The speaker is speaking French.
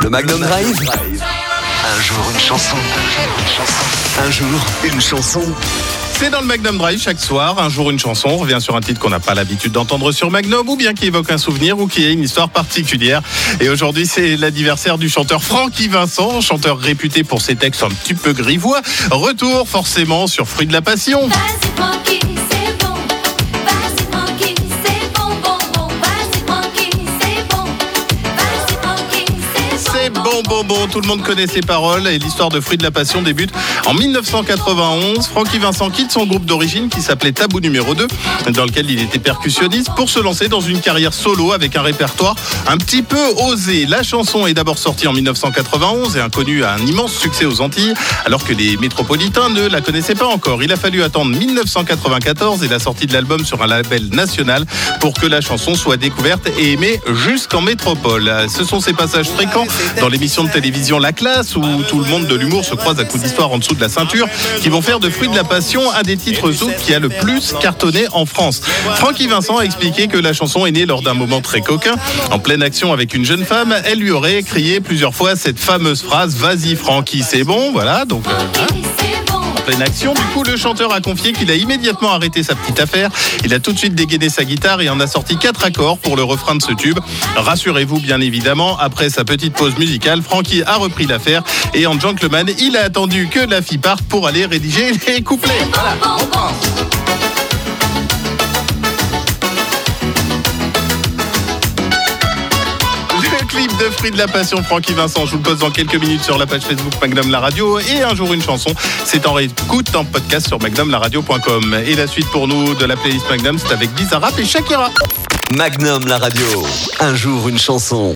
Le Magnum Drive. Un jour une chanson. Un jour une chanson. C'est dans le Magnum Drive chaque soir, un jour une chanson, on revient sur un titre qu'on n'a pas l'habitude d'entendre sur Magnum ou bien qui évoque un souvenir ou qui a une histoire particulière. Et aujourd'hui c'est l'anniversaire du chanteur Francky Vincent, chanteur réputé pour ses textes un petit peu grivois. Retour forcément sur Fruit de la Passion. Vas-y bon, bon, bon, tout le monde connaît ses paroles et l'histoire de Fruit de la Passion débute en 1991. Francky Vincent quitte son groupe d'origine qui s'appelait Tabou numéro 2, dans lequel il était percussionniste, pour se lancer dans une carrière solo avec un répertoire un petit peu osé. La chanson est d'abord sortie en 1991 et inconnue à un immense succès aux Antilles, alors que les métropolitains ne la connaissaient pas encore. Il a fallu attendre 1994 et la sortie de l'album sur un label national pour que la chanson soit découverte et aimée jusqu'en métropole. Ce sont ces passages fréquents dans l'émission de télévision La Classe où tout le monde de l'humour se croise à coups d'histoire en dessous de la ceinture qui vont faire de Fruits de la Passion un des titres zouk qui a le plus cartonné en France. Francky Vincent a expliqué que la chanson est née lors d'un moment très coquin. En pleine action avec une jeune femme, elle lui aurait crié plusieurs fois cette fameuse phrase Vas-y Francky, c'est bon. Voilà, donc. euh, hein. En pleine action. Du coup, le chanteur a confié qu'il a immédiatement arrêté sa petite affaire. Il a tout de suite dégainé sa guitare et en a sorti quatre accords pour le refrain de ce tube. Rassurez-vous, bien évidemment, après sa petite pause musicale, Frankie a repris l'affaire et en gentleman, il a attendu que la fille parte pour aller rédiger les couplets. De Fruit de la Passion, Francky Vincent, je vous le pose dans quelques minutes sur la page Facebook Magnum La Radio et un jour une chanson. C'est en réécoute en podcast sur magnumlaradio.com. Et la suite pour nous de la playlist Magnum, c'est avec Bizarrap et Shakira. Magnum la radio. Un jour une chanson.